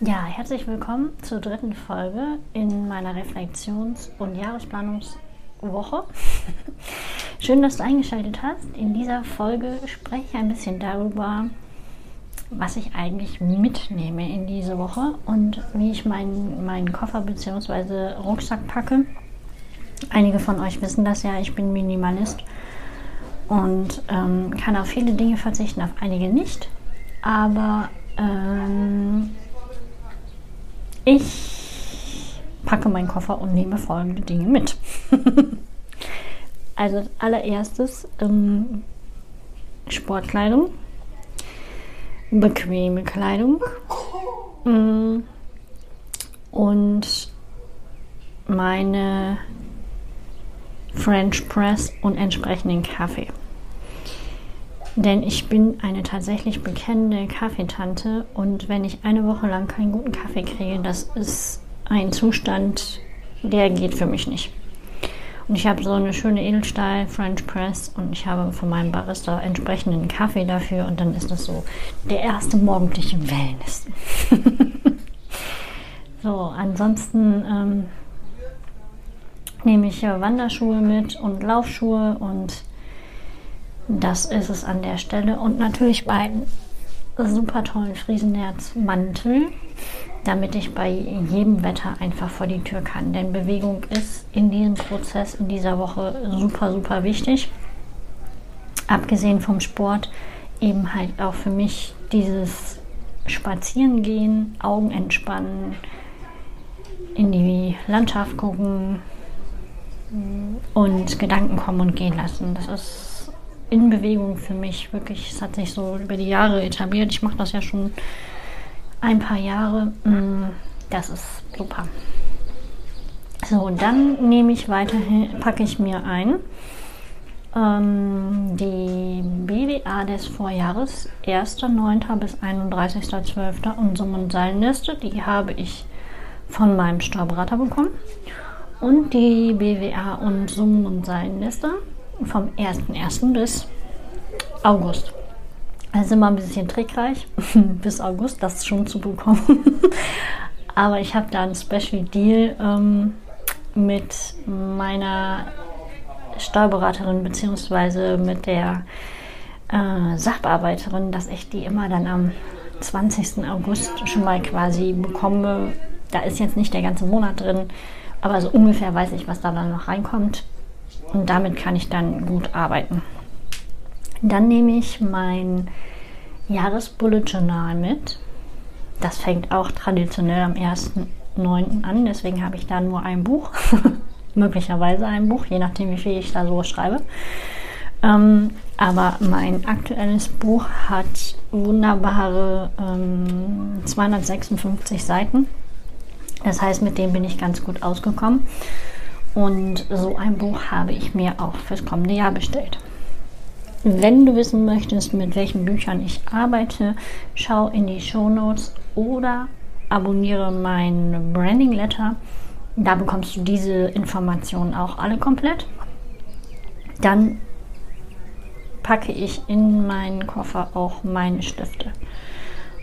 Ja, herzlich willkommen zur dritten Folge in meiner Reflexions- und Jahresplanungswoche. Schön, dass du eingeschaltet hast. In dieser Folge spreche ich ein bisschen darüber, was ich eigentlich mitnehme in diese Woche und wie ich meinen, meinen Koffer bzw. Rucksack packe. Einige von euch wissen das ja, ich bin Minimalist und ähm, kann auf viele Dinge verzichten, auf einige nicht. Aber ähm, ich packe meinen Koffer und nehme folgende Dinge mit. also als allererstes ähm, Sportkleidung, bequeme Kleidung mm, und meine French Press und entsprechenden Kaffee. Denn ich bin eine tatsächlich bekennende Kaffeetante und wenn ich eine Woche lang keinen guten Kaffee kriege, das ist ein Zustand, der geht für mich nicht. Und ich habe so eine schöne Edelstahl French Press und ich habe von meinem Barista entsprechenden Kaffee dafür und dann ist das so der erste morgendliche Wellness. so, ansonsten ähm, nehme ich Wanderschuhe mit und Laufschuhe und das ist es an der Stelle. Und natürlich meinen super tollen Friesenherzmantel, damit ich bei jedem Wetter einfach vor die Tür kann. Denn Bewegung ist in diesem Prozess, in dieser Woche super, super wichtig. Abgesehen vom Sport eben halt auch für mich dieses Spazierengehen, Augen entspannen, in die Landschaft gucken und Gedanken kommen und gehen lassen. Das ist in Bewegung für mich. Wirklich, es hat sich so über die Jahre etabliert. Ich mache das ja schon ein paar Jahre. Mm, das ist super. So, dann nehme ich weiterhin, packe ich mir ein ähm, die BWA des Vorjahres, 1.9. bis 31.12. und Summen- und Seilenliste. Die habe ich von meinem Steuerberater bekommen. Und die BWA und Summen- und Seilenliste vom 1.1. bis August. Ist immer ein bisschen trickreich, bis August das schon zu bekommen. Aber ich habe da einen Special Deal ähm, mit meiner Steuerberaterin bzw. mit der äh, Sachbearbeiterin, dass ich die immer dann am 20. August schon mal quasi bekomme. Da ist jetzt nicht der ganze Monat drin, aber so ungefähr weiß ich, was da dann noch reinkommt. Und damit kann ich dann gut arbeiten. Dann nehme ich mein Jahresbullet Journal mit. Das fängt auch traditionell am 1.9. an, deswegen habe ich da nur ein Buch. Möglicherweise ein Buch, je nachdem, wie viel ich da so schreibe. Ähm, aber mein aktuelles Buch hat wunderbare ähm, 256 Seiten. Das heißt, mit dem bin ich ganz gut ausgekommen. Und so ein Buch habe ich mir auch fürs kommende Jahr bestellt. Wenn du wissen möchtest, mit welchen Büchern ich arbeite, schau in die Show Notes oder abonniere mein Branding Letter. Da bekommst du diese Informationen auch alle komplett. Dann packe ich in meinen Koffer auch meine Stifte.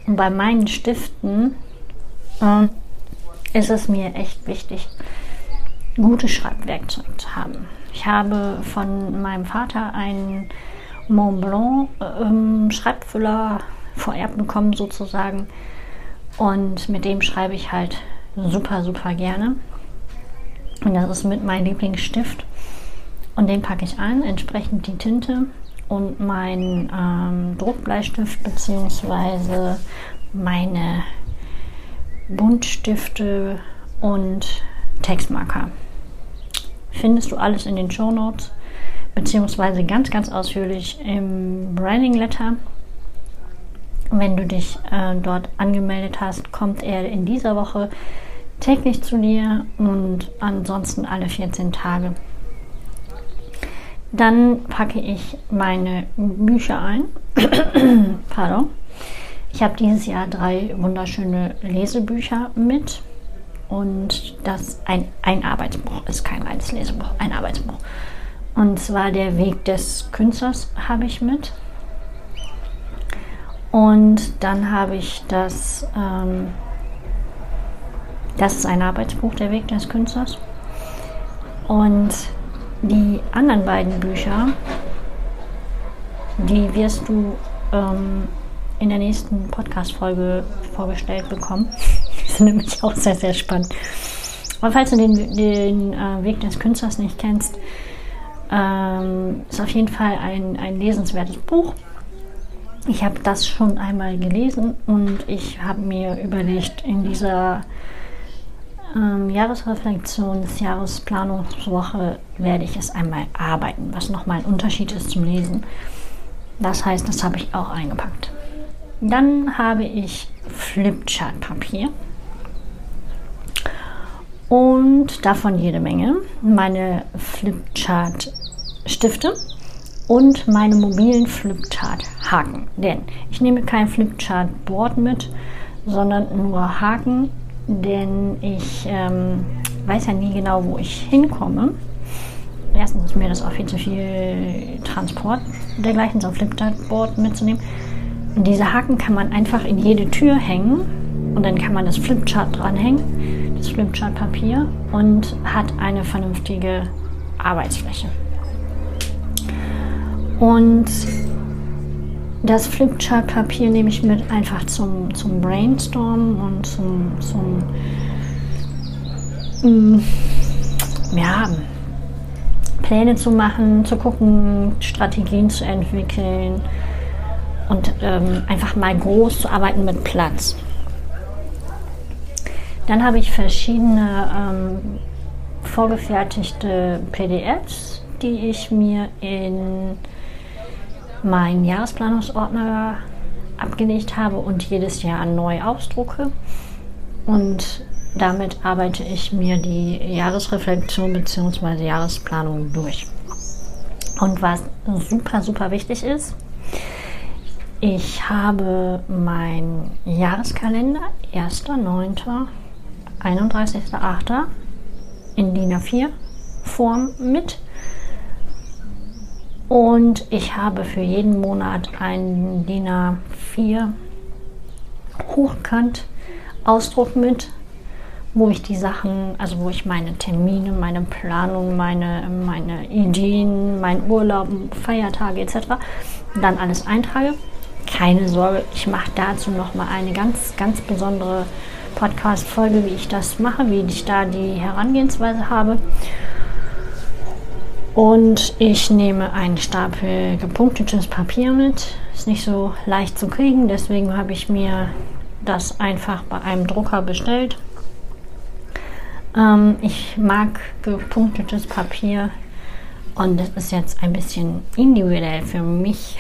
Und bei meinen Stiften äh, ist es mir echt wichtig, gutes Schreibwerkzeug zu haben. Ich habe von meinem Vater einen Mont Blanc ähm, Schreibfüller vererbt bekommen sozusagen und mit dem schreibe ich halt super, super gerne. Und das ist mit meinem Lieblingsstift. Und den packe ich ein, entsprechend die Tinte und mein ähm, Druckbleistift bzw. meine Buntstifte und Textmarker findest du alles in den Show Notes, beziehungsweise ganz, ganz ausführlich im Branding Letter. Wenn du dich äh, dort angemeldet hast, kommt er in dieser Woche täglich zu dir und ansonsten alle 14 Tage. Dann packe ich meine Bücher ein. Pardon. Ich habe dieses Jahr drei wunderschöne Lesebücher mit. Und das ein, ein Arbeitsbuch ist kein reines Lesebuch, ein Arbeitsbuch. Und zwar der Weg des Künstlers habe ich mit. Und dann habe ich das, ähm, das ist ein Arbeitsbuch, der Weg des Künstlers. Und die anderen beiden Bücher, die wirst du ähm, in der nächsten Podcast-Folge vorgestellt bekommen. Die sind nämlich auch sehr, sehr spannend. Aber falls du den, den äh, Weg des Künstlers nicht kennst, ähm, ist auf jeden Fall ein, ein lesenswertes Buch. Ich habe das schon einmal gelesen und ich habe mir überlegt, in dieser ähm, Jahresreflexion des Jahresplanungswoche werde ich es einmal arbeiten, was nochmal ein Unterschied ist zum Lesen. Das heißt, das habe ich auch eingepackt. Dann habe ich Flipchart-Papier und davon jede Menge. Meine Flipchart-Stifte und meine mobilen Flipchart-Haken. Denn ich nehme kein Flipchart-Board mit, sondern nur Haken, denn ich ähm, weiß ja nie genau, wo ich hinkomme. Erstens ist mir das auch viel zu viel Transport dergleichen, so ein Flipchart-Board mitzunehmen. Und diese Haken kann man einfach in jede Tür hängen und dann kann man das Flipchart dranhängen, das Flipchart-Papier und hat eine vernünftige Arbeitsfläche. Und das Flipchart-Papier nehme ich mit einfach zum, zum Brainstormen und zum, zum mm, ja, Pläne zu machen, zu gucken, Strategien zu entwickeln und ähm, einfach mal groß zu arbeiten mit Platz. Dann habe ich verschiedene ähm, vorgefertigte PDFs, die ich mir in meinen Jahresplanungsordner abgelegt habe und jedes Jahr neu ausdrucke. Und damit arbeite ich mir die Jahresreflexion bzw. Jahresplanung durch. Und was super, super wichtig ist, ich habe meinen Jahreskalender 1.9., 31.8. in DIN A4 Form mit. Und ich habe für jeden Monat einen DIN A4 hochkant Ausdruck mit, wo ich die Sachen, also wo ich meine Termine, meine Planung, meine, meine Ideen, mein Urlaub, Feiertage etc. dann alles eintrage keine Sorge, ich mache dazu nochmal eine ganz, ganz besondere Podcast-Folge, wie ich das mache, wie ich da die Herangehensweise habe. Und ich nehme einen Stapel gepunktetes Papier mit. Ist nicht so leicht zu kriegen, deswegen habe ich mir das einfach bei einem Drucker bestellt. Ähm, ich mag gepunktetes Papier und das ist jetzt ein bisschen individuell für mich.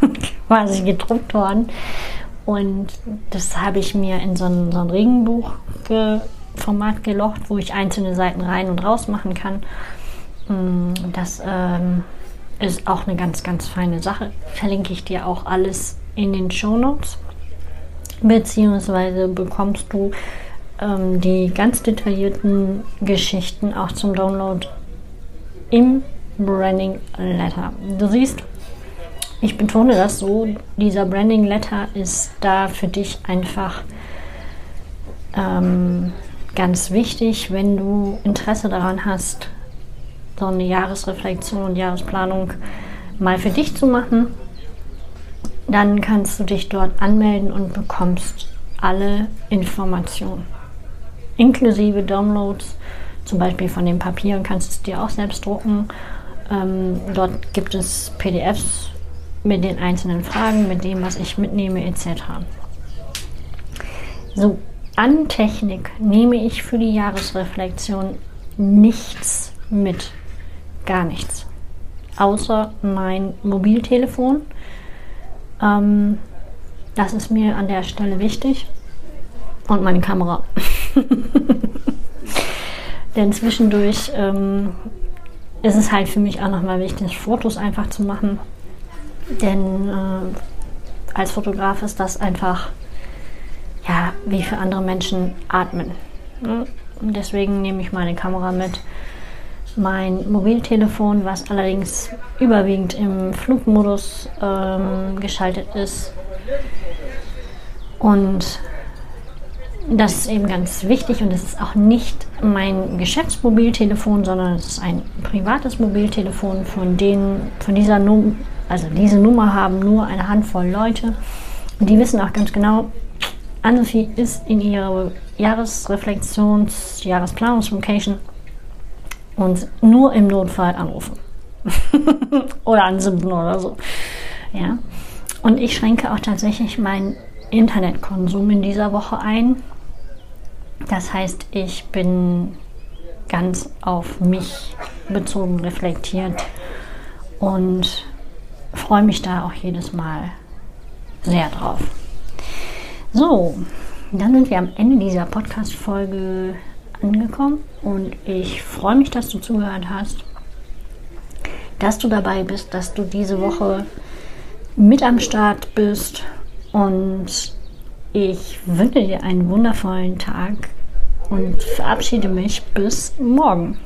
quasi gedruckt worden. Und das habe ich mir in so ein, so ein Regenbuch-Format gelocht, wo ich einzelne Seiten rein und raus machen kann. Mm, das ähm, ist auch eine ganz, ganz feine Sache. Verlinke ich dir auch alles in den Show Notes. Beziehungsweise bekommst du ähm, die ganz detaillierten Geschichten auch zum Download im Branding Letter. Du siehst, ich betone das so, dieser Branding Letter ist da für dich einfach ähm, ganz wichtig, wenn du Interesse daran hast, so eine Jahresreflexion und Jahresplanung mal für dich zu machen. Dann kannst du dich dort anmelden und bekommst alle Informationen, inklusive Downloads, zum Beispiel von den Papieren kannst du es dir auch selbst drucken. Ähm, dort gibt es PDFs mit den einzelnen Fragen, mit dem, was ich mitnehme, etc. So, an Technik nehme ich für die Jahresreflexion nichts mit. Gar nichts. Außer mein Mobiltelefon. Ähm, das ist mir an der Stelle wichtig. Und meine Kamera. Denn zwischendurch ähm, ist es halt für mich auch nochmal wichtig, Fotos einfach zu machen. Denn äh, als Fotograf ist das einfach, ja, wie für andere Menschen atmen. Und deswegen nehme ich meine Kamera mit, mein Mobiltelefon, was allerdings überwiegend im Flugmodus ähm, geschaltet ist. Und das ist eben ganz wichtig und es ist auch nicht mein Geschäftsmobiltelefon, sondern es ist ein privates Mobiltelefon, von denen, von dieser Nummer, also diese Nummer haben nur eine Handvoll Leute. Und die wissen auch ganz genau, Anne-Sophie ist in ihrer Jahresreflexions-, Jahresplanungslocation und nur im Notfall anrufen. oder ansimpen oder so. Ja. Und ich schränke auch tatsächlich meinen Internetkonsum in dieser Woche ein. Das heißt, ich bin ganz auf mich bezogen reflektiert und freue mich da auch jedes Mal sehr drauf. So, dann sind wir am Ende dieser Podcast-Folge angekommen und ich freue mich, dass du zugehört hast, dass du dabei bist, dass du diese Woche mit am Start bist und ich wünsche dir einen wundervollen Tag und verabschiede mich bis morgen.